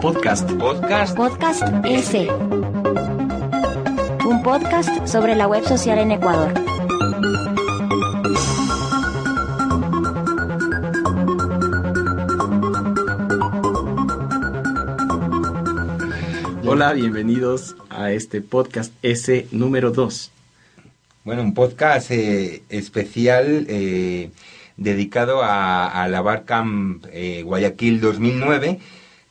Podcast. Podcast. Podcast S. Un podcast sobre la web social en Ecuador. Hola, bienvenidos a este podcast S número 2. Bueno, un podcast eh, especial eh, dedicado a, a la Barcamp eh, Guayaquil 2009,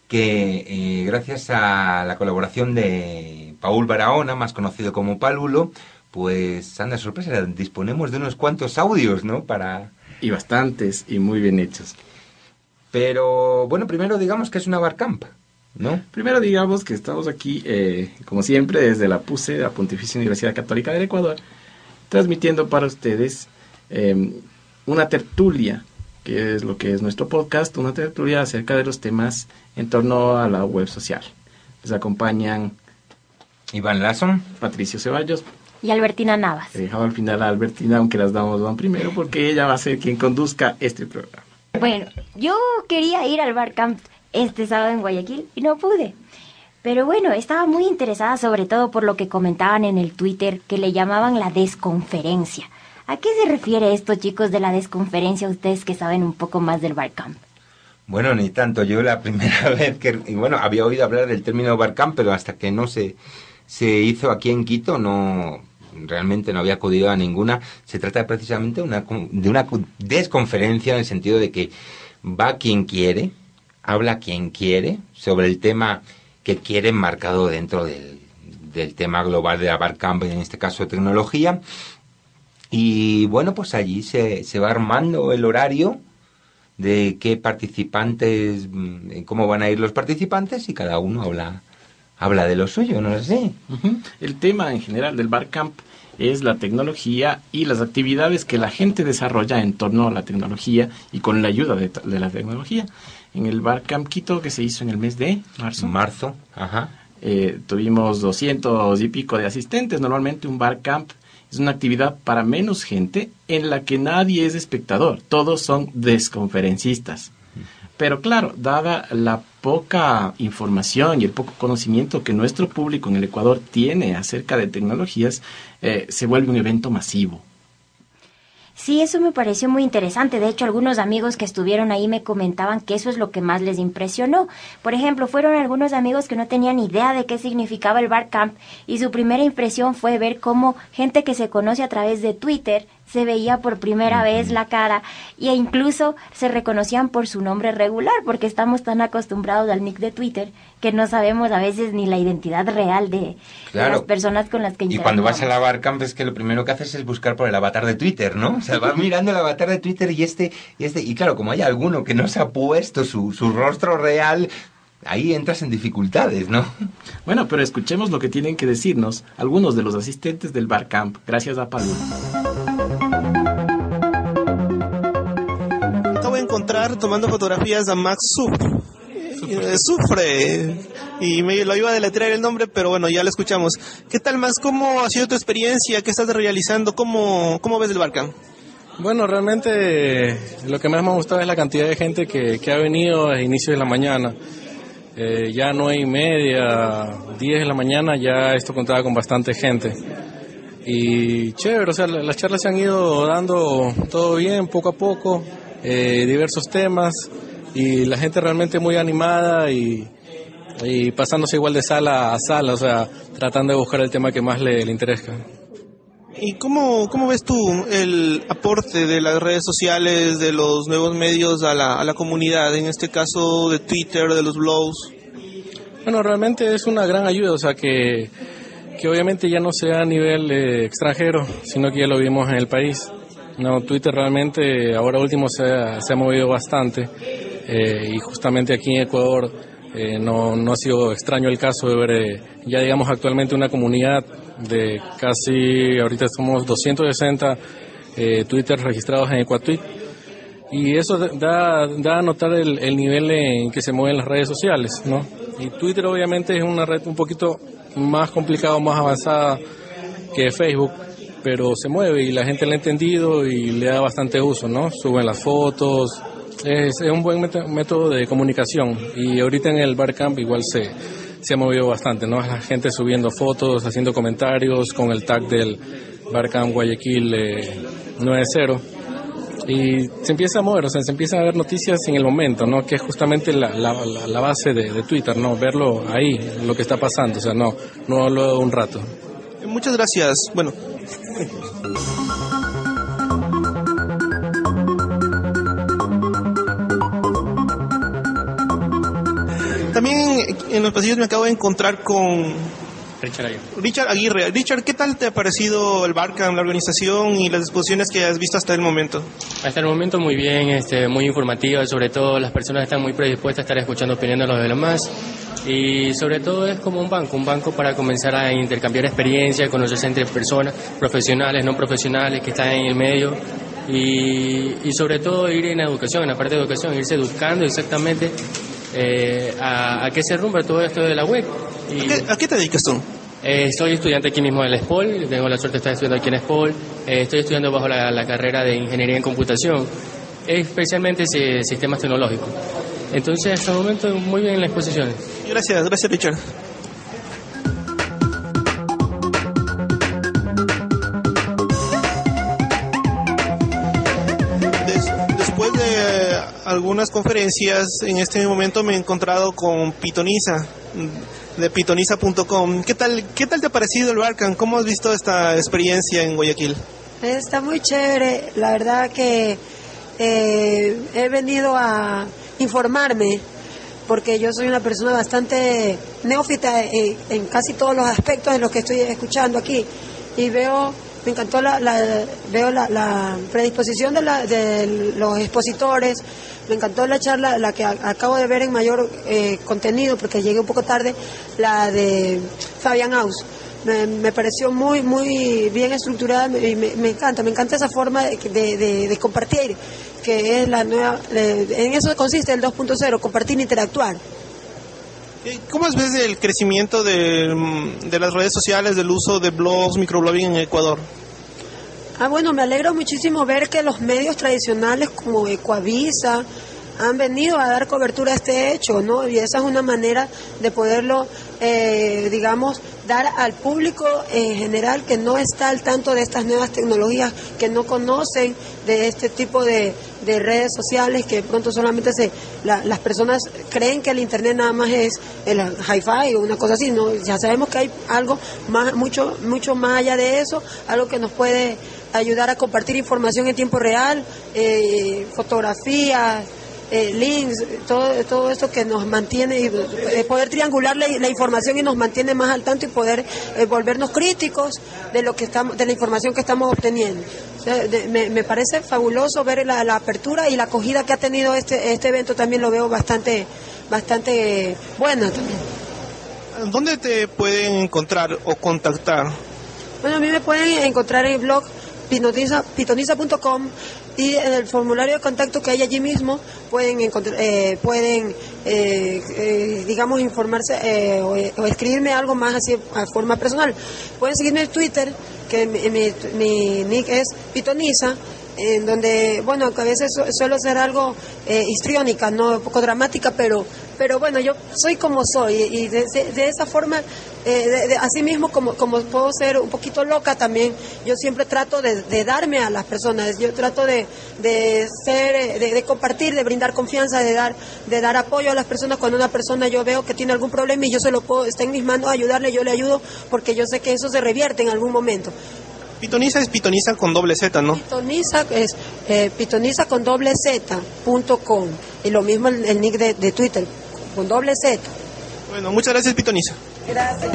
que eh, gracias a la colaboración de Paul Barahona, más conocido como Palulo, pues anda sorpresa, disponemos de unos cuantos audios, ¿no? Para... Y bastantes y muy bien hechos. Pero bueno, primero digamos que es una Barcamp, ¿no? Primero digamos que estamos aquí, eh, como siempre, desde la PUSE, la Pontificia Universidad Católica del Ecuador, transmitiendo para ustedes eh, una tertulia, que es lo que es nuestro podcast, una tertulia acerca de los temas en torno a la web social. Les acompañan Iván Lasson. Patricio Ceballos. Y Albertina Navas. He dejado al final a Albertina, aunque las damos van primero, porque ella va a ser quien conduzca este programa. Bueno, yo quería ir al Barcamp este sábado en Guayaquil y no pude. Pero bueno, estaba muy interesada sobre todo por lo que comentaban en el Twitter que le llamaban la desconferencia. ¿A qué se refiere esto, chicos, de la desconferencia, ustedes que saben un poco más del Barcamp? Bueno, ni tanto. Yo la primera vez que, y bueno, había oído hablar del término Barcamp, pero hasta que no se, se hizo aquí en Quito, no, realmente no había acudido a ninguna. Se trata precisamente de una desconferencia en el sentido de que va quien quiere, habla quien quiere sobre el tema que quiere marcado dentro del, del tema global de la Barcamp, en este caso tecnología. Y bueno, pues allí se, se va armando el horario de qué participantes, mm, cómo van a ir los participantes y cada uno habla, habla de lo suyo, no lo sé. Uh -huh. El tema en general del Barcamp es la tecnología y las actividades que la gente desarrolla en torno a la tecnología y con la ayuda de, de la tecnología. En el Barcamp Quito que se hizo en el mes de marzo. Marzo, ajá. Eh, tuvimos 200 y pico de asistentes. Normalmente un Barcamp es una actividad para menos gente en la que nadie es espectador, todos son desconferencistas. Pero claro, dada la poca información y el poco conocimiento que nuestro público en el Ecuador tiene acerca de tecnologías, eh, se vuelve un evento masivo. Sí, eso me pareció muy interesante. De hecho, algunos amigos que estuvieron ahí me comentaban que eso es lo que más les impresionó. Por ejemplo, fueron algunos amigos que no tenían idea de qué significaba el Barcamp y su primera impresión fue ver cómo gente que se conoce a través de Twitter se veía por primera vez la cara e incluso se reconocían por su nombre regular porque estamos tan acostumbrados al nick de Twitter que no sabemos a veces ni la identidad real de, claro. de las personas con las que Y cuando vas a la Barcamp es que lo primero que haces es buscar por el avatar de Twitter, ¿no? O sea, vas mirando el avatar de Twitter y este, y este, y claro, como hay alguno que no se ha puesto su, su rostro real, ahí entras en dificultades, ¿no? Bueno, pero escuchemos lo que tienen que decirnos algunos de los asistentes del Barcamp, gracias a Pablo. Encontrar tomando fotografías a Max Suf. Eh, Sufre. Y me lo iba a deletrear el nombre, pero bueno, ya lo escuchamos. ¿Qué tal, Max? ¿Cómo ha sido tu experiencia? ¿Qué estás realizando? ¿Cómo, cómo ves el Barcamp? Bueno, realmente lo que más me ha gustado es la cantidad de gente que, que ha venido a inicio de la mañana. Eh, ya nueve y media, diez de la mañana, ya esto contaba con bastante gente. Y chévere, o sea, las charlas se han ido dando todo bien, poco a poco, eh, diversos temas, y la gente realmente muy animada y, y, pasándose igual de sala a sala, o sea, tratando de buscar el tema que más le, le interesa. ¿Y cómo, cómo ves tú el aporte de las redes sociales, de los nuevos medios a la, a la comunidad, en este caso de Twitter, de los blogs? Bueno, realmente es una gran ayuda, o sea que, que obviamente ya no sea a nivel eh, extranjero, sino que ya lo vimos en el país. No, Twitter realmente ahora último se ha, movido bastante. eh, y justamente aquí en Ecuador eh, no, no, ha sido extraño el caso de ver eh, ya digamos actualmente una comunidad de casi, ahorita somos 260 eh, Twitter registrados en Ecuatweet y eso da, da a notar el, el, nivel en que se mueven las redes sociales, ¿no? Y Twitter obviamente es una red un poquito más complicada, más avanzada que Facebook, pero se mueve y la gente le ha entendido y le da bastante uso, ¿no? Suben las fotos, es, un buen método de comunicación y ahorita en el Barcamp igual se, se ha movido bastante, ¿no? La gente subiendo fotos, haciendo comentarios con el tag del Barcamp Guayaquil eh, 90 y se empieza a mover, o sea, se empiezan a ver noticias en el momento, ¿no? Que es justamente la, la, la base de, Twitter, ¿no? Verlo ahí, lo que está pasando, o sea, no, no luego un rato. Muchas gracias. Bueno. También en los pasillos me acabo de encontrar con Richard Aguirre. Richard Aguirre. Richard, ¿qué tal te ha parecido el Barcam, la organización y las exposiciones que has visto hasta el momento? Hasta el momento muy bien, este, muy informativa, sobre todo las personas están muy predispuestas a estar escuchando opiniones de los demás y sobre todo es como un banco, un banco para comenzar a intercambiar experiencias, conocerse entre personas, profesionales, no profesionales que están en el medio y, y sobre todo ir en educación, en la parte de educación, irse educando exactamente eh, a, a, qué se rumba todo esto de la web. Y, ¿A, qué, ¿A, qué, te dedicas tú? Eh, soy estudiante aquí mismo del SPOL, tengo la suerte de estar estudiando aquí en SPOL, eh, estoy estudiando bajo la, la, carrera de Ingeniería en Computación, especialmente sistemas tecnológicos. Entonces, hasta el momento, muy bien en las exposiciones. Gracias, gracias Richard. después de algunas conferencias, en este momento me he encontrado con Pitoniza, de pitoniza.com. ¿Qué tal, ¿Qué tal te ha parecido el Barcan? ¿Cómo has visto esta experiencia en Guayaquil? Está muy chévere, la verdad que eh, he venido a informarme porque yo soy una persona bastante neófita en, casi todos los aspectos de lo que estoy escuchando aquí. Y veo me encantó la, la veo la, predisposición de, la, de, los expositores. Me encantó la charla la que acabo de ver en mayor eh, contenido porque llegué un poco tarde la de Fabián Aus. Me, pareció muy muy bien estructurada y me, encanta me encanta esa forma de compartir que es la nueva, en eso consiste el 2.0, compartir e interactuar. ¿Cómo ves el crecimiento de, de, las redes sociales, del uso de blogs, microblogging en Ecuador? Ah, bueno, me alegro muchísimo ver que los medios tradicionales como Ecuavisa han venido a dar cobertura a este hecho, ¿no? Y esa es una manera de poderlo, eh, digamos, dar al público en general que no está al tanto de estas nuevas tecnologías, que no conocen de este tipo de, de redes sociales, que pronto solamente se, la, las personas creen que el Internet nada más es el hi-fi o una cosa así, ¿no? Ya sabemos que hay algo más, mucho, mucho más allá de eso, algo que nos puede ayudar a compartir información en tiempo real, eh, fotografías, eh, links, todo, todo esto que nos mantiene, eh, poder triangular la, la, información y nos mantiene más al tanto y poder eh, volvernos críticos de lo que estamos, de la información que estamos obteniendo. O sea, de, me, me, parece fabuloso ver la, la, apertura y la acogida que ha tenido este, este evento también lo veo bastante, bastante buena también. ¿Dónde te pueden encontrar o contactar? Bueno, a mí me pueden encontrar en el blog pitoniza.com y en el formulario de contacto que hay allí mismo pueden eh, pueden eh, eh, digamos informarse eh, o, o, escribirme algo más así a forma personal. Pueden seguirme en Twitter que mi, mi, mi nick es pitoniza en donde, bueno, a veces suelo ser algo eh, histriónica, no un poco dramática, pero, pero bueno, yo soy como soy y de, esa forma, eh, de, así mismo como, como puedo ser un poquito loca también, yo siempre trato de, darme a las personas, yo trato de, ser, de, compartir, de brindar confianza, de dar, de dar apoyo a las personas. Cuando una persona yo veo que tiene algún problema y yo se lo puedo, está en mis manos ayudarle, yo le ayudo porque yo sé que eso se revierte en algún momento. Pitoniza es pitoniza con doble Z, ¿no? Pitoniza es eh, pitoniza con doble Z punto com. Y lo mismo el, el nick de, de, Twitter, con doble Z. Bueno, muchas gracias, Pitoniza. Gracias.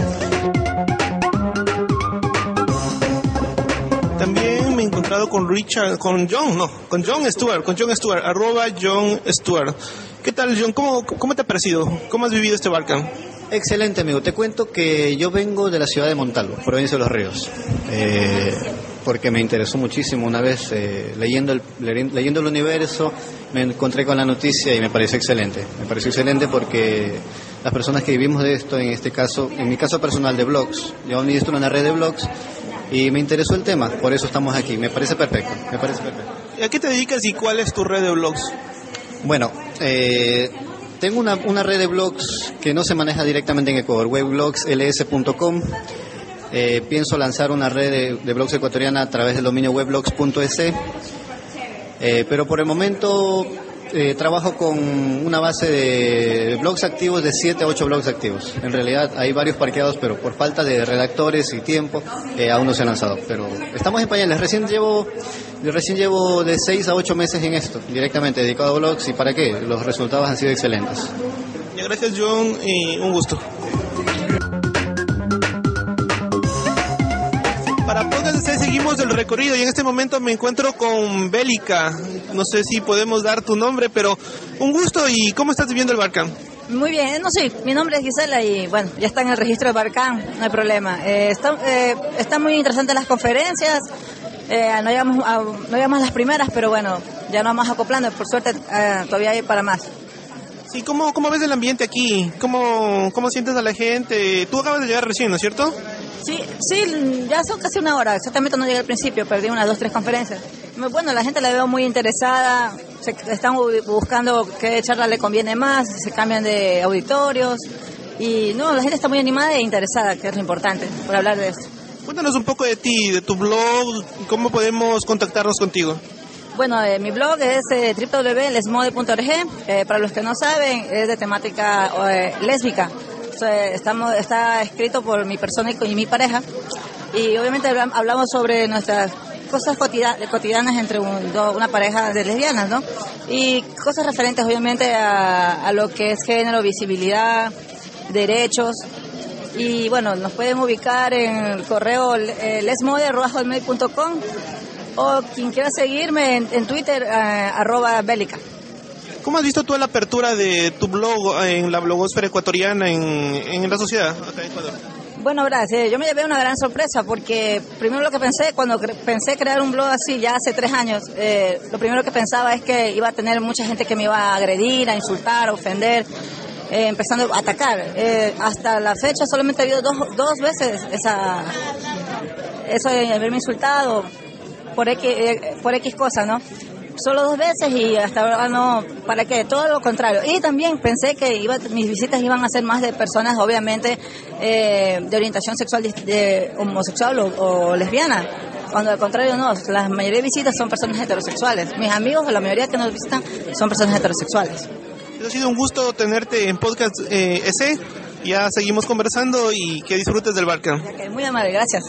También me encontré encontrado con Richard, con John, no, con John Stewart, con John Stewart, arroba John Stewart. ¿Qué tal, John? ¿Cómo, cómo te ha parecido? ¿Cómo has vivido este Barcamp? Excelente, amigo. Te cuento que yo vengo de la ciudad de Montalvo, provincia de Los Ríos. Eh, porque me interesó muchísimo. Una vez eh, leyendo, el, leyendo el universo, me encontré con la noticia y me pareció excelente. Me pareció excelente porque las personas que vivimos de esto, en este caso, en mi caso personal de blogs, yo administro una red de blogs y me interesó el tema, por eso estamos aquí. Me parece perfecto, me parece perfecto. ¿A qué te dedicas y cuál es tu red de blogs? Bueno, eh, tengo una, una, red de blogs que no se maneja directamente en Ecuador, webblogsls.com. Eh, pienso lanzar una red de, blogs ecuatoriana a través del dominio webblogs.es. Eh, pero por el momento eh, trabajo con una base de blogs activos de 7 a 8 blogs activos. En realidad hay varios parqueados, pero por falta de redactores y tiempo aún no se han lanzado. Pero estamos en pañales. Recién llevo, recién llevo de 6 a 8 meses en esto, directamente dedicado a blogs. ¿Y para qué? Los resultados han sido excelentes. Gracias John y un gusto. Para Podcast seguimos el recorrido y en este momento me encuentro con Bélica. No sé si podemos dar tu nombre, pero un gusto y ¿cómo estás viviendo el Barcam? Muy bien, no sé, mi nombre es Gisela y bueno, ya está en el registro de Barcam, no hay problema. Eh, está, eh, están muy interesantes las conferencias, eh, no, llegamos a, no llegamos las primeras, pero bueno, ya nos vamos acoplando, por suerte eh, todavía hay para más. Sí, ¿cómo, ¿cómo ves el ambiente aquí? ¿Cómo, ¿Cómo sientes a la gente? Tú acabas de llegar recién, ¿no es cierto? Sí, sí, ya son casi una hora. Exactamente no llegué al principio, perdí unas dos, tres conferencias. Bueno, la gente la veo muy interesada, se, están buscando qué charla le conviene más, se cambian de auditorios. Y no, la gente está muy animada e interesada, que es lo importante, por hablar de eso. Cuéntanos un poco de ti, de tu blog, cómo podemos contactarnos contigo. Bueno, eh, mi blog es eh, www.lesmode.org. Eh, para los que no saben, es de temática eh, lésbica. Estamos, está escrito por mi persona y mi pareja. Y obviamente hablamos sobre nuestras cosas cotidianas entre una pareja de lesbianas, ¿no? Y cosas referentes obviamente a, lo que es género, visibilidad, derechos. Y bueno, nos pueden ubicar en el correo eh, lesmode.com o quien quiera seguirme en, Twitter, eh, arroba bélica. ¿Cómo has visto tú la apertura de tu blog en la blogosfera ecuatoriana en, en la sociedad acá en Ecuador? Bueno, gracias. Yo me llevé una gran sorpresa porque primero lo que pensé, cuando pensé crear un blog así ya hace tres años, eh, lo primero que pensaba es que iba a tener mucha gente que me iba a agredir, a insultar, a ofender, eh, empezando a atacar. Eh, hasta la fecha solamente ha habido dos, dos veces esa, eso de haberme insultado por X, por X cosas, ¿no? solo dos veces y hasta ahora no, ¿para qué? Todo lo contrario. Y también pensé que iba, mis visitas iban a ser más de personas, obviamente, eh, de orientación sexual homosexual o, lesbiana. Cuando al contrario no, la mayoría de visitas son personas heterosexuales. Mis amigos, la mayoría que nos visitan, son personas heterosexuales. Ha sido un gusto tenerte en Podcast eh, S. Ya seguimos conversando y que disfrutes del barco. muy amable, gracias.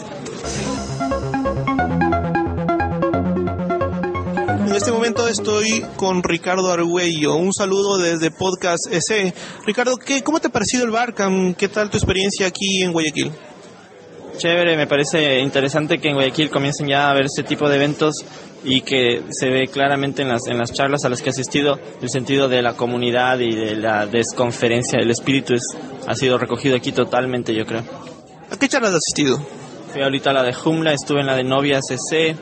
En este momento estoy con Ricardo Argüello. Un saludo desde Podcast S. Ricardo, ¿qué, ¿cómo te ha parecido el Barcam? ¿Qué tal tu experiencia aquí en Guayaquil? Chévere, me parece interesante que en Guayaquil comiencen ya a ver este tipo de eventos y que se ve claramente en las, en las charlas a las que he asistido el sentido de la comunidad y de la desconferencia, el espíritu es, ha sido recogido aquí totalmente, yo creo. ¿A qué charlas has asistido? Fui ahorita a la de Jumla, estuve en la de Novia CC,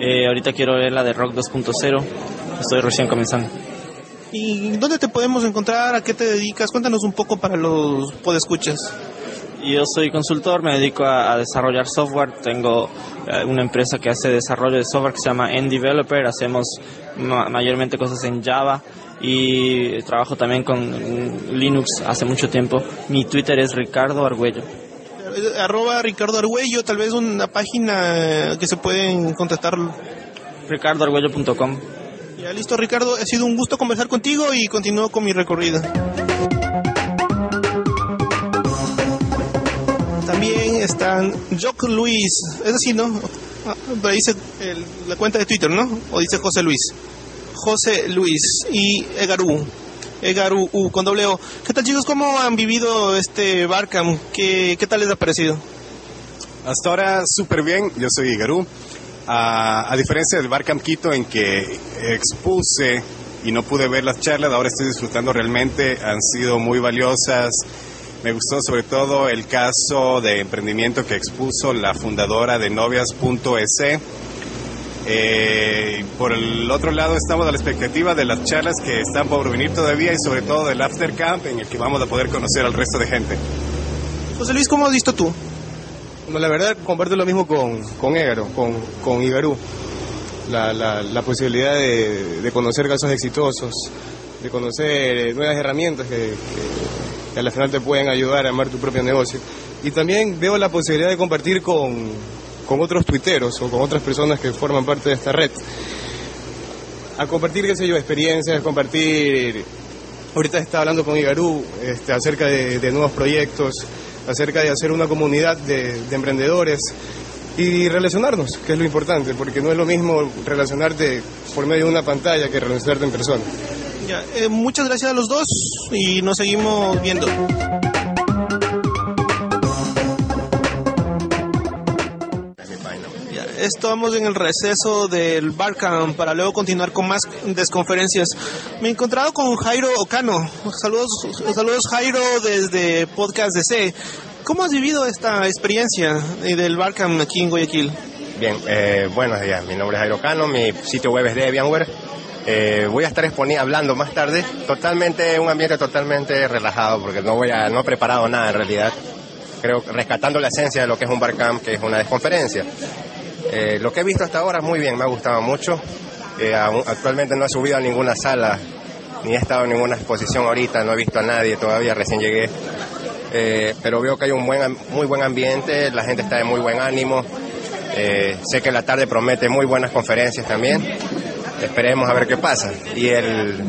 eh, ahorita quiero ver la de Rock 2.0. Estoy recién comenzando. ¿Y dónde te podemos encontrar? ¿A qué te dedicas? Cuéntanos un poco para los podescuchas. Yo soy consultor, me dedico a, desarrollar software. Tengo eh, una empresa que hace desarrollo de software que se llama N-Developer. Hacemos mayormente cosas en Java y trabajo también con Linux hace mucho tiempo. Mi Twitter es Ricardo Argüello. Eh, arroba Ricardo Argüello, tal vez una página que se pueden contactar. ricardoargüello.com. Ya listo, Ricardo, ha sido un gusto conversar contigo y continúo con mi recorrido. Están Jock Luis, es así, ¿no? Ah, dice la cuenta de Twitter, ¿no? O dice José Luis. José Luis y Egarú. Egaru U con doble O. ¿Qué tal chicos? ¿Cómo han vivido este Barcam? ¿Qué, qué tal les ha parecido? Hasta ahora súper bien, yo soy Egaru a, a diferencia del Barcamp Quito en que expuse y no pude ver las charlas, ahora estoy disfrutando realmente, han sido muy valiosas. Me gustó sobre todo el caso de emprendimiento que expuso la fundadora de novias.es. Eh, por el otro lado estamos a la expectativa de las charlas que están por venir todavía y sobre todo del After Camp en el que vamos a poder conocer al resto de gente. José Luis, ¿cómo has visto tú? No, la verdad comparto lo mismo con, con Egaro, con, con Igarú. La, la, la posibilidad de, de, conocer casos exitosos, de conocer nuevas herramientas que, que, que, a la final te pueden ayudar a armar tu propio negocio. Y también veo la posibilidad de compartir con, con otros tuiteros o con otras personas que forman parte de esta red. A compartir, qué sé yo, experiencias, compartir... Ahorita estaba hablando con Igarú este, acerca de, nuevos proyectos, acerca de hacer una comunidad de, emprendedores y relacionarnos, que es lo importante, porque no es lo mismo relacionarte por medio de una pantalla que relacionarte en persona. Eh, muchas gracias a los dos y nos seguimos viendo. Estamos en el receso del Barcamp para luego continuar con más desconferencias. Me he encontrado con Jairo Ocano. Saludos, saludos Jairo desde Podcast DC. ¿Cómo has vivido esta experiencia del Barcamp aquí en Guayaquil? Bien, eh, buenos días. Mi nombre es Jairo Cano, mi sitio web es Debianware. Eh, voy a estar hablando más tarde, totalmente, un ambiente totalmente relajado, porque no voy a, no he preparado nada en realidad. Creo rescatando la esencia de lo que es un Barcamp, que es una desconferencia. Eh, lo que he visto hasta ahora muy bien, me ha gustado mucho. Eh, actualmente no he subido a ninguna sala, ni he estado en ninguna exposición ahorita, no he visto a nadie todavía, recién llegué. Eh, pero veo que hay un buen, muy buen ambiente, la gente está de muy buen ánimo. Eh, sé que la tarde promete muy buenas conferencias también. Esperemos a ver qué pasa. Y el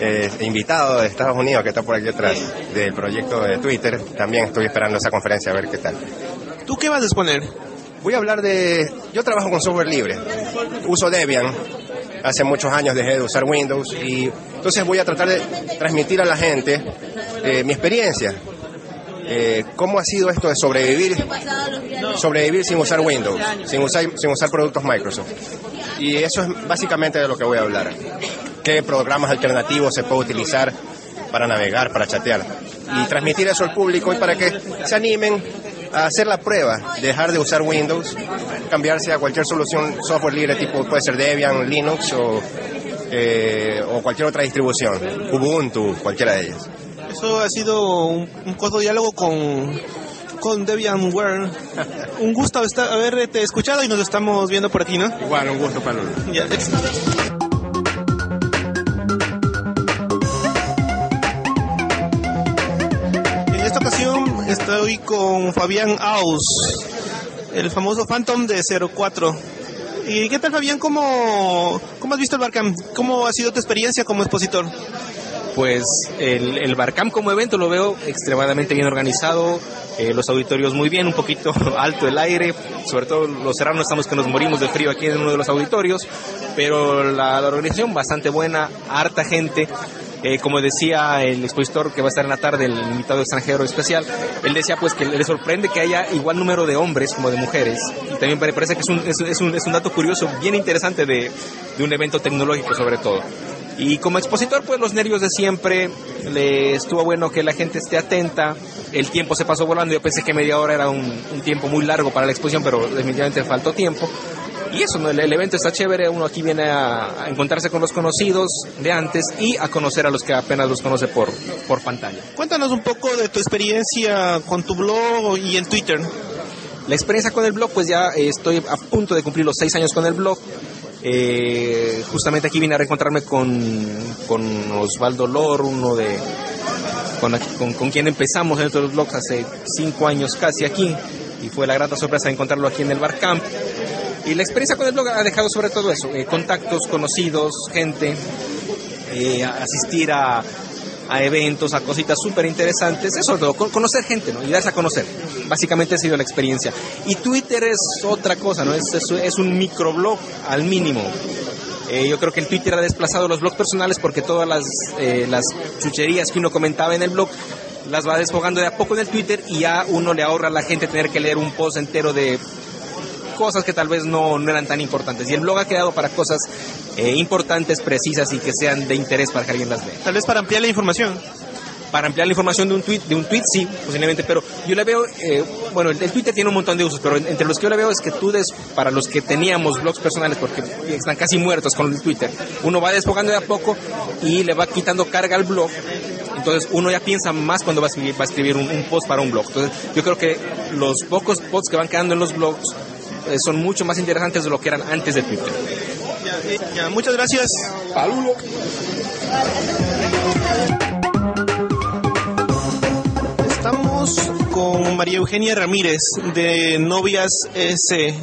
eh, invitado de Estados Unidos que está por aquí atrás del proyecto de Twitter, también estoy esperando esa conferencia a ver qué tal. ¿Tú qué vas a exponer? Voy a hablar de... Yo trabajo con software libre. Uso Debian. Hace muchos años dejé de usar Windows y entonces voy a tratar de transmitir a la gente eh, mi experiencia, eh, cómo ha sido esto de sobrevivir, sobrevivir sin usar Windows, sin usar, sin usar productos Microsoft. Y eso es básicamente de lo que voy a hablar. ¿Qué programas alternativos se puede utilizar para navegar, para chatear? Y transmitir eso al público y para que se animen a hacer la prueba, dejar de usar Windows, cambiarse a cualquier solución software libre tipo puede ser Debian, Linux o, eh, cualquier otra distribución, Ubuntu, cualquiera de ellas. Eso ha sido un, un corto diálogo con, con DebianWare. un gusto estar, haberte escuchado y nos estamos viendo por aquí, ¿no? Igual, un gusto, Pablo. Ya, en esta ocasión estoy con Fabián Aus, el famoso Phantom de 04. ¿Y qué tal, Fabián? ¿Cómo, cómo has visto el Barcamp? ¿Cómo ha sido tu experiencia como expositor? Pues el, el Barcamp como evento lo veo extremadamente bien organizado, eh, los auditorios muy bien, un poquito alto el aire, sobre todo los serranos estamos que nos morimos de frío aquí en uno de los auditorios, pero la, organización bastante buena, harta gente. Eh, como decía el expositor que va a estar en la tarde, el invitado extranjero especial, él decía pues que le sorprende que haya igual número de hombres como de mujeres. Y también parece que es un, es, es un, es un dato curioso, bien interesante de un evento tecnológico sobre todo. Y como expositor, pues los nervios de siempre, le estuvo bueno que la gente esté atenta, el tiempo se pasó volando, yo pensé que media hora era un, un tiempo muy largo para la exposición, pero definitivamente faltó tiempo. Y eso, ¿no? el, el, evento está chévere, uno aquí viene a, a, encontrarse con los conocidos de antes y a conocer a los que apenas los conoce por, por pantalla. Cuéntanos un poco de tu experiencia con tu blog y en Twitter. La experiencia con el blog, pues ya eh, estoy a punto de cumplir los seis años con el blog. Eh, justamente aquí vine a reencontrarme con, con Osvaldo Lor, uno de con, con, con, quien empezamos en estos blogs hace cinco años casi aquí, y fue la grata sorpresa de encontrarlo aquí en el Barcamp. Y la experiencia con el blog ha dejado sobre todo eso, eh, contactos, conocidos, gente, eh, asistir a, a eventos, a cositas súper interesantes, eso todo, conocer gente, ¿no? Y darse a conocer. Básicamente ha sido la experiencia. Y Twitter es otra cosa, ¿no? Es, es, es un microblog al mínimo. Eh, yo creo que el Twitter ha desplazado los blogs personales porque todas las, eh, las chucherías que uno comentaba en el blog las va desfogando de a poco en el Twitter y ya uno le ahorra a la gente tener que leer un post entero de cosas que tal vez no, no eran tan importantes. Y el blog ha quedado para cosas eh, importantes, precisas y que sean de interés para que alguien las vea. Tal vez para ampliar la información para ampliar la información de un tweet, de un tweet sí, posiblemente, pero yo le veo, eh, bueno, el, Twitter tiene un montón de usos, pero entre los que yo le veo es que tú des, para los que teníamos blogs personales, porque están casi muertos con el Twitter, uno va despojando de a poco y le va quitando carga al blog, entonces uno ya piensa más cuando va a escribir, va a escribir un, post para un blog. Entonces yo creo que los pocos posts que van quedando en los blogs eh, son mucho más interesantes de lo que eran antes de Twitter. Ya, muchas gracias. Palulo. María Eugenia Ramírez de Novias S,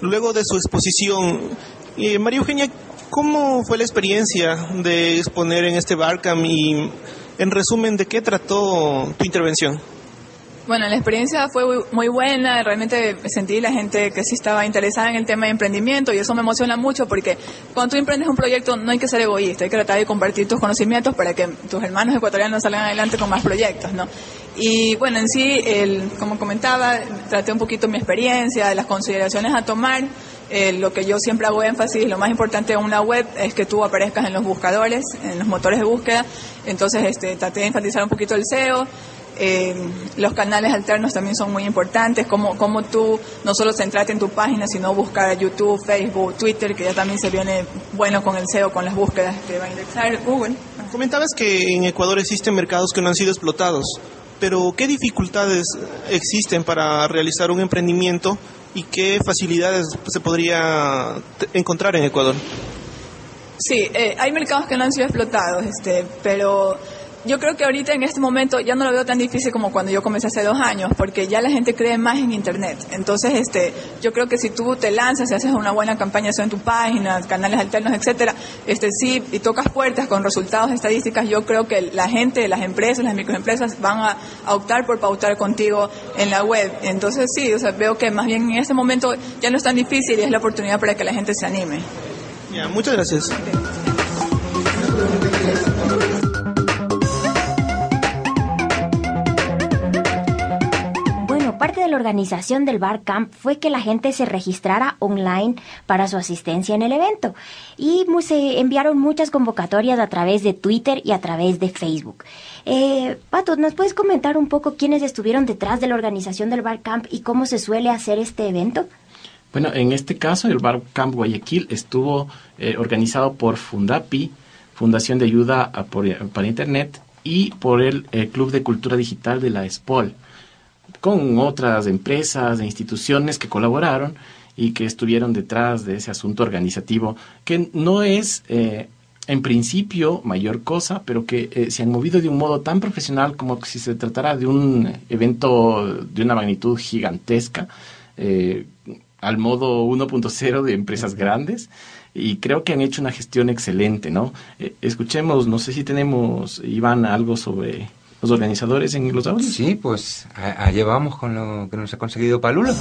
luego de su exposición. María Eugenia, ¿cómo fue la experiencia de exponer en este Barcam y en resumen de qué trató tu intervención? Bueno, la experiencia fue muy buena, realmente sentí la gente que sí estaba interesada en el tema de emprendimiento y eso me emociona mucho porque cuando tú emprendes un proyecto no hay que ser egoísta, hay que tratar de compartir tus conocimientos para que tus hermanos ecuatorianos salgan adelante con más proyectos, ¿no? Y bueno, en sí, el, como comentaba, traté un poquito mi experiencia, las consideraciones a tomar. Eh, lo que yo siempre hago énfasis, lo más importante de una web es que tú aparezcas en los buscadores, en los motores de búsqueda. Entonces, este, traté de enfatizar un poquito el SEO, eh, los canales alternos también son muy importantes, como, como tú no solo centrarte en tu página, sino buscar YouTube, Facebook, Twitter, que ya también se viene bueno con el SEO, con las búsquedas que va a indexar Google. Comentabas que en Ecuador existen mercados que no han sido explotados, pero ¿qué dificultades existen para realizar un emprendimiento y qué facilidades se podría encontrar en Ecuador? Sí, eh, hay mercados que no han sido explotados, este, pero yo creo que ahorita en este momento ya no lo veo tan difícil como cuando yo comencé hace dos años, porque ya la gente cree más en Internet. Entonces, este, yo creo que si tú te lanzas y haces una buena campaña en tu página, canales alternos, etcétera, este, sí, y tocas puertas con resultados estadísticas, yo creo que la gente, las empresas, las microempresas van a, optar por pautar contigo en la web. Entonces, sí, o sea, veo que más bien en este momento ya no es tan difícil y es la oportunidad para que la gente se anime. Ya, muchas gracias. La organización del Bar Camp fue que la gente se registrara online para su asistencia en el evento y se enviaron muchas convocatorias a través de Twitter y a través de Facebook. Eh, Pato, ¿nos puedes comentar un poco quiénes estuvieron detrás de la organización del Bar Camp y cómo se suele hacer este evento? Bueno, en este caso el Bar Camp Guayaquil estuvo eh, organizado por Fundapi, Fundación de Ayuda para Internet, y por el eh, Club de Cultura Digital de la ESPOL con otras empresas e instituciones que colaboraron y que estuvieron detrás de ese asunto organizativo, que no es eh, en principio mayor cosa, pero que eh, se han movido de un modo tan profesional como si se tratara de un evento de una magnitud gigantesca, eh, al modo 1.0 de empresas grandes. Y creo que han hecho una gestión excelente, ¿no? escuchemos, no sé si tenemos, Iván, algo sobre los organizadores en los audios. Sí, pues allá vamos con lo que nos ha conseguido Palulo.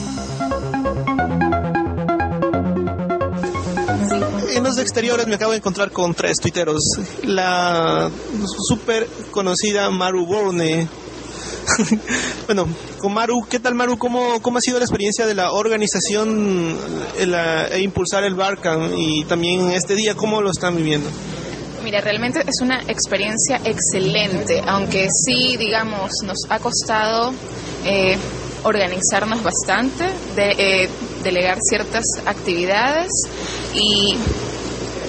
En los exteriores me acabo de encontrar con tres tuiteros. La súper conocida Maru Borne. bueno, con Maru, ¿qué tal Maru? ¿Cómo, ¿Cómo ha sido la experiencia de la organización e impulsar el Barcam y también este día, cómo lo están viviendo? Mira, realmente es una experiencia excelente, aunque sí, digamos, nos ha costado eh, organizarnos bastante, eh, delegar ciertas actividades y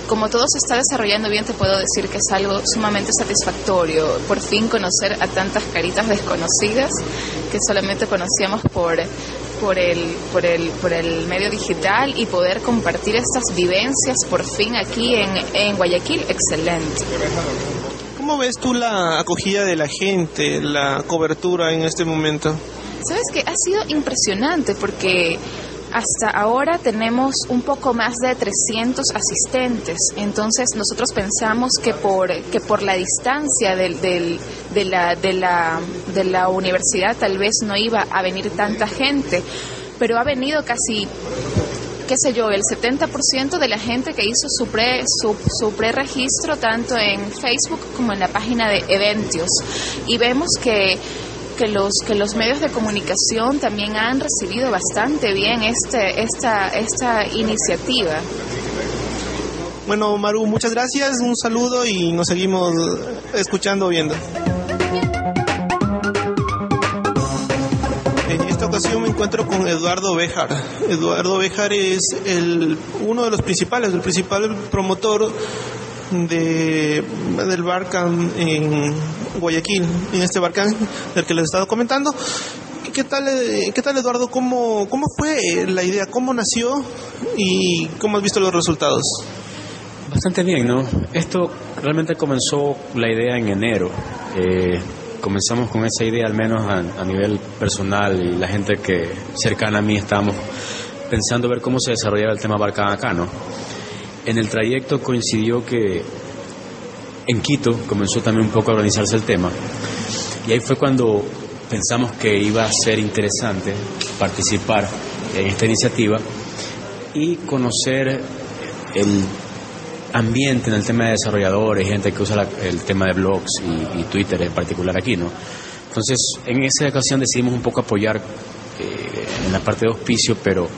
como todo se está desarrollando bien, te puedo decir que es algo sumamente satisfactorio. Por fin conocer a tantas caritas desconocidas que solamente conocíamos por por el, por el, por el medio digital y poder compartir estas vivencias por fin aquí en, en Guayaquil, excelente. ¿Cómo ves tú la acogida de la gente, la cobertura en este momento? Sabes que ha sido impresionante porque hasta ahora tenemos un poco más de 300 asistentes, entonces nosotros pensamos que por, que por la distancia del, de, la, de, la, de la universidad tal vez no iba a venir tanta gente, pero ha venido casi qué sé yo, el 70% de la gente que hizo su pre su, su preregistro tanto en Facebook como en la página de Eventios. Y vemos que que los, que los medios de comunicación también han recibido bastante bien este, esta, esta iniciativa. Bueno, Maru, muchas gracias, un saludo y nos seguimos escuchando, viendo. En esta ocasión me encuentro con Eduardo Bejar. Eduardo Bejar es el, uno de los principales, el principal promotor de, del Barcan en Guayaquil, en este Barcan del que les he estado comentando. ¿Qué tal, eh, qué tal Eduardo? ¿Cómo, ¿Cómo fue la idea? ¿Cómo nació? ¿Y cómo has visto los resultados? Bastante bien, ¿no? Esto realmente comenzó la idea en enero. Eh, comenzamos con esa idea, al menos a, a, nivel personal, y la gente que cercana a mí estábamos pensando ver cómo se desarrollaba el tema Barcan acá, ¿no? En el trayecto coincidió que en Quito comenzó también un poco a organizarse el tema, y ahí fue cuando pensamos que iba a ser interesante participar en esta iniciativa y conocer el ambiente en el tema de desarrolladores, gente que usa la, el tema de blogs y, Twitter en particular aquí, ¿no? Entonces, en esa ocasión decidimos un poco apoyar eh, en la parte de auspicio, pero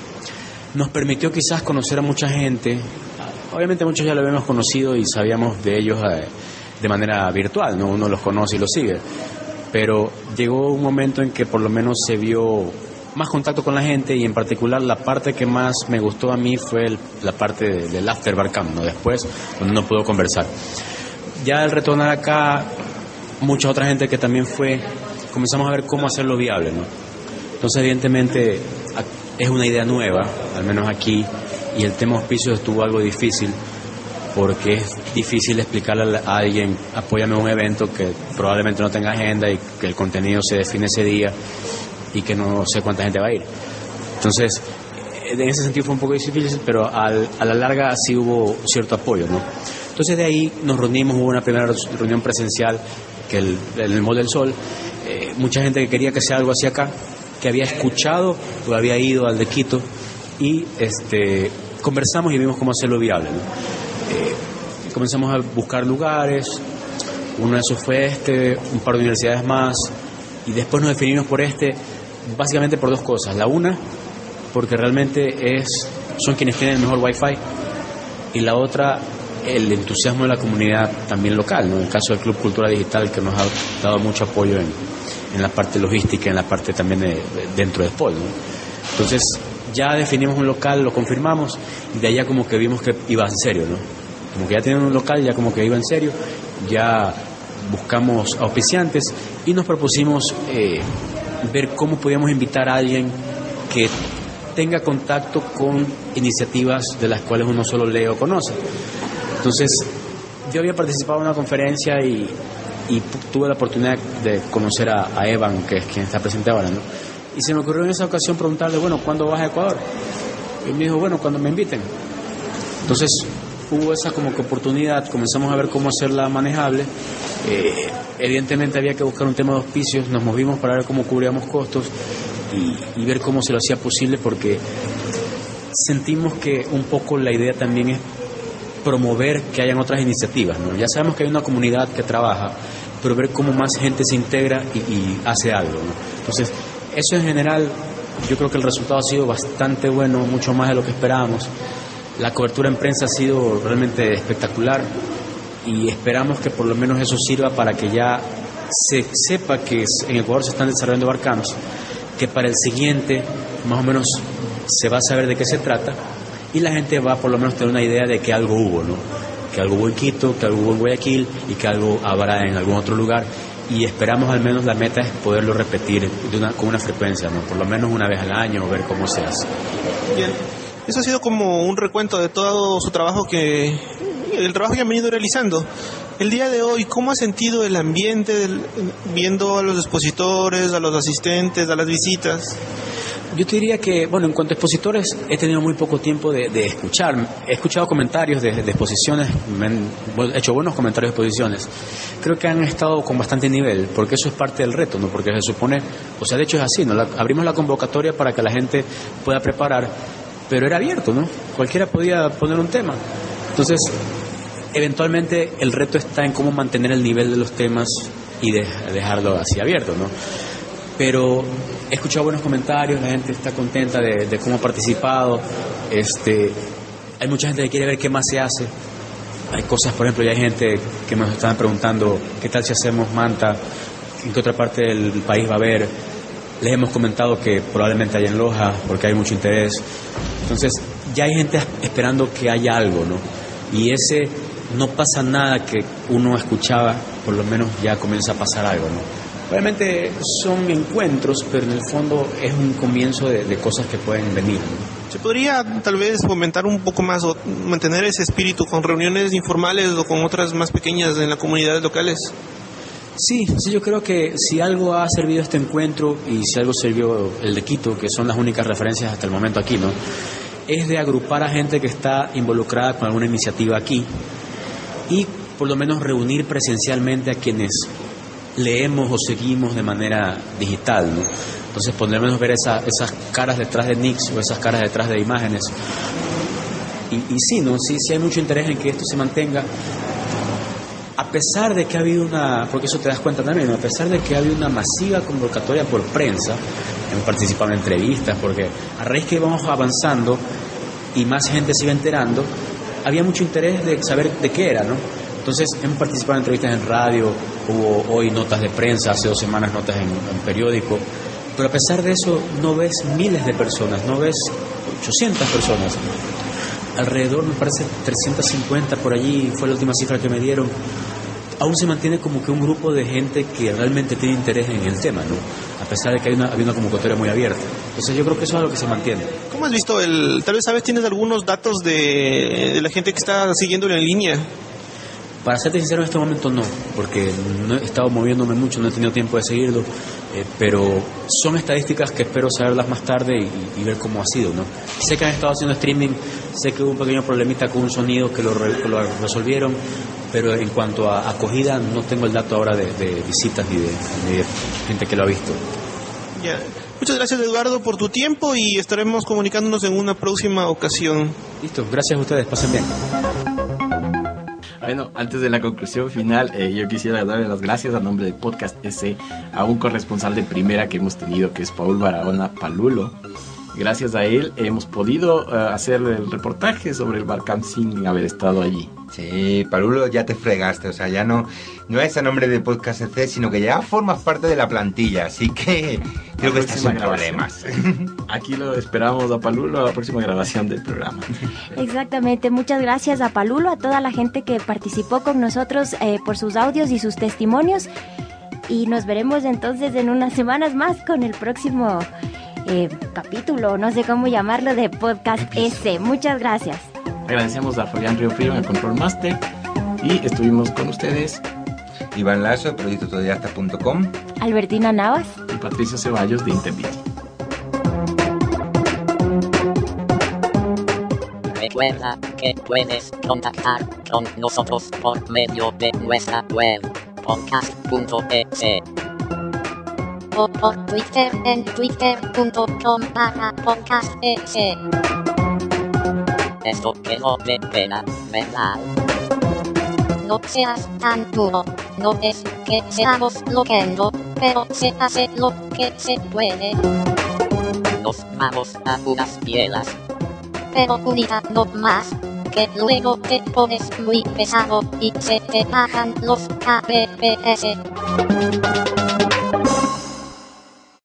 nos permitió quizás conocer a mucha gente. Obviamente muchos ya lo habíamos conocido y sabíamos de ellos eh, de manera virtual, ¿no? Uno los conoce y los sigue. Pero llegó un momento en que por lo menos se vio más contacto con la gente y en particular la parte que más me gustó a mí fue el, la parte de, del after bar camp, ¿no? después cuando no pudo conversar. Ya al retornar acá, mucha otra gente que también fue, comenzamos a ver cómo hacerlo viable. ¿no? Entonces evidentemente es una idea nueva, al menos aquí, y el tema auspicio estuvo algo difícil porque es difícil explicarle a alguien, apóyame a un evento que probablemente no tenga agenda y que el contenido se define ese día y que no sé cuánta gente va a ir. Entonces, en ese sentido fue un poco difícil, pero al, a la larga sí hubo cierto apoyo, ¿no? Entonces de ahí nos reunimos, hubo una primera reunión presencial que el, en el Mall del Sol, eh, mucha gente que quería que sea algo así acá, que había escuchado o había ido al de Quito y este, conversamos y vimos cómo hacerlo viable. ¿no? Eh, comenzamos a buscar lugares, uno de esos fue este, un par de universidades más, y después nos definimos por este básicamente por dos cosas. La una, porque realmente es, son quienes tienen el mejor wifi y la otra, el entusiasmo de la comunidad también local, ¿no? En el caso del Club Cultura Digital que nos ha dado mucho apoyo en, en la parte logística, en la parte también de, de, dentro de Spol, ¿no? Entonces, ya definimos un local, lo confirmamos y de allá como que vimos que iba en serio, ¿no? Como que ya tienen un local, ya como que iba en serio, ya buscamos auspiciantes y nos propusimos eh, ver cómo podíamos invitar a alguien que tenga contacto con iniciativas de las cuales uno solo lee o conoce. Entonces, yo había participado en una conferencia y, tuve la oportunidad de conocer a, Evan, que es quien está presente ahora, ¿no? Y se me ocurrió en esa ocasión preguntarle, bueno, ¿cuándo vas a Ecuador? Y me dijo, bueno, cuando me inviten. Entonces, hubo esa como que oportunidad, comenzamos a ver cómo hacerla manejable. Eh, evidentemente había que buscar un tema de auspicios, nos movimos para ver cómo cubríamos costos y, y, ver cómo se lo hacía posible porque sentimos que un poco la idea también es promover que hayan otras iniciativas. ¿no? Ya sabemos que hay una comunidad que trabaja, pero ver cómo más gente se integra y, y hace algo. ¿no? Entonces, eso en general, yo creo que el resultado ha sido bastante bueno, mucho más de lo que esperábamos. La cobertura en prensa ha sido realmente espectacular y esperamos que por lo menos eso sirva para que ya se sepa que en Ecuador se están desarrollando barcanos, que para el siguiente más o menos se va a saber de qué se trata y la gente va a por lo menos tener una idea de que algo hubo, ¿no? que algo hubo en Quito, que algo hubo en Guayaquil y que algo habrá en algún otro lugar y esperamos al menos la meta es poderlo repetir de una, con una frecuencia, ¿no? por lo menos una vez al año, ver cómo se hace. Bien. Eso ha sido como un recuento de todo su trabajo que el trabajo que han venido realizando. El día de hoy, ¿cómo ha sentido el ambiente del, viendo a los expositores, a los asistentes, a las visitas? Yo te diría que, bueno, en cuanto a expositores, he tenido muy poco tiempo de, de escuchar. He escuchado comentarios de, de exposiciones, me han hecho buenos comentarios de exposiciones. Creo que han estado con bastante nivel, porque eso es parte del reto, ¿no? Porque se supone, o sea, de hecho es así, ¿no? La, abrimos la convocatoria para que la gente pueda preparar, pero era abierto, ¿no? Cualquiera podía poner un tema. Entonces, eventualmente el reto está en cómo mantener el nivel de los temas y de, dejarlo así abierto, ¿no? Pero he escuchado buenos comentarios, la gente está contenta de, cómo ha participado, este, hay mucha gente que quiere ver qué más se hace, hay cosas, por ejemplo, ya hay gente que nos estaban preguntando qué tal si hacemos manta, en qué otra parte del país va a haber. Les hemos comentado que probablemente hay en Loja, porque hay mucho interés. Entonces, ya hay gente esperando que haya algo, ¿no? Y ese no pasa nada que uno escuchaba, por lo menos ya comienza a pasar algo, ¿no? Realmente son encuentros, pero en el fondo es un comienzo de, de cosas que pueden venir. ¿Se podría tal vez fomentar un poco más o mantener ese espíritu con reuniones informales o con otras más pequeñas en las comunidades locales? Sí, sí, yo creo que si algo ha servido este encuentro y si algo sirvió el de Quito, que son las únicas referencias hasta el momento aquí, ¿no? Es de agrupar a gente que está involucrada con alguna iniciativa aquí y por lo menos reunir presencialmente a quienes leemos o seguimos de manera digital, ¿no? Entonces, menos ver esa, esas caras detrás de Nix o esas caras detrás de imágenes. Y, y sí, ¿no? Sí, sí hay mucho interés en que esto se mantenga a pesar de que ha habido una, porque eso te das cuenta también, a pesar de que ha habido una masiva convocatoria por prensa, hemos participado en entrevistas, porque a raíz que íbamos avanzando y más gente se iba enterando, había mucho interés de saber de qué era, ¿no? Entonces hemos participado en entrevistas en radio, hubo hoy notas de prensa, hace dos semanas notas en, en periódico, pero a pesar de eso no ves miles de personas, no ves 800 personas, alrededor me parece 350 por allí, fue la última cifra que me dieron, aún se mantiene como que un grupo de gente que realmente tiene interés en el tema, ¿no? A pesar de que hay una, había una convocatoria muy abierta. Entonces yo creo que eso es algo que se mantiene. ¿Cómo has visto el, tal vez sabes, tienes algunos datos de, de la gente que está siguiéndolo en línea? Para serte sincero, en este momento no, porque no he estado moviéndome mucho, no he tenido tiempo de seguirlo, eh, pero son estadísticas que espero saberlas más tarde y, y, ver cómo ha sido, ¿no? Sé que han estado haciendo streaming, sé que hubo un pequeño problemita con un sonido que lo, que lo resolvieron, pero en cuanto a acogida no tengo el dato ahora de, de visitas ni de, ni de, gente que lo ha visto. Ya. Muchas gracias Eduardo por tu tiempo y estaremos comunicándonos en una próxima ocasión. Listo, gracias a ustedes, pasen bien. Bueno, antes de la conclusión final, eh, yo quisiera darle las gracias a nombre de Podcast S a un corresponsal de primera que hemos tenido, que es Paul Barahona Palulo. Gracias a él hemos podido uh, hacer el reportaje sobre el Barcamp sin haber estado allí. Sí, Palulo, ya te fregaste, o sea, ya no, no es a nombre de Podcast C, sino que ya formas parte de la plantilla, así que creo que estás sin problemas. Aquí lo esperamos a Palulo a la próxima grabación del programa. Exactamente, muchas gracias a Palulo, a toda la gente que participó con nosotros eh, por sus audios y sus testimonios. Y nos veremos entonces en unas semanas más con el próximo eh, capítulo, no sé cómo llamarlo, de Podcast S. Muchas gracias. Agradecemos a Fabián Río Frío en el Control Master y estuvimos con ustedes. Iván Lazo, proyectotodiasta.com. Albertina Navas. Y Patricio Ceballos de Intervit. Recuerda que puedes contactar con nosotros por medio de nuestra web podcast.es o por Twitter en twitter.com barra podcast Esto quedó de pena, ¿verdad? No seas tan duro, no es que seamos loquendo, pero se hace lo que se puede. Nos vamos a unas bielas. Pero unidad no más, que luego te pones muy pesado y se te bajan los KPPS.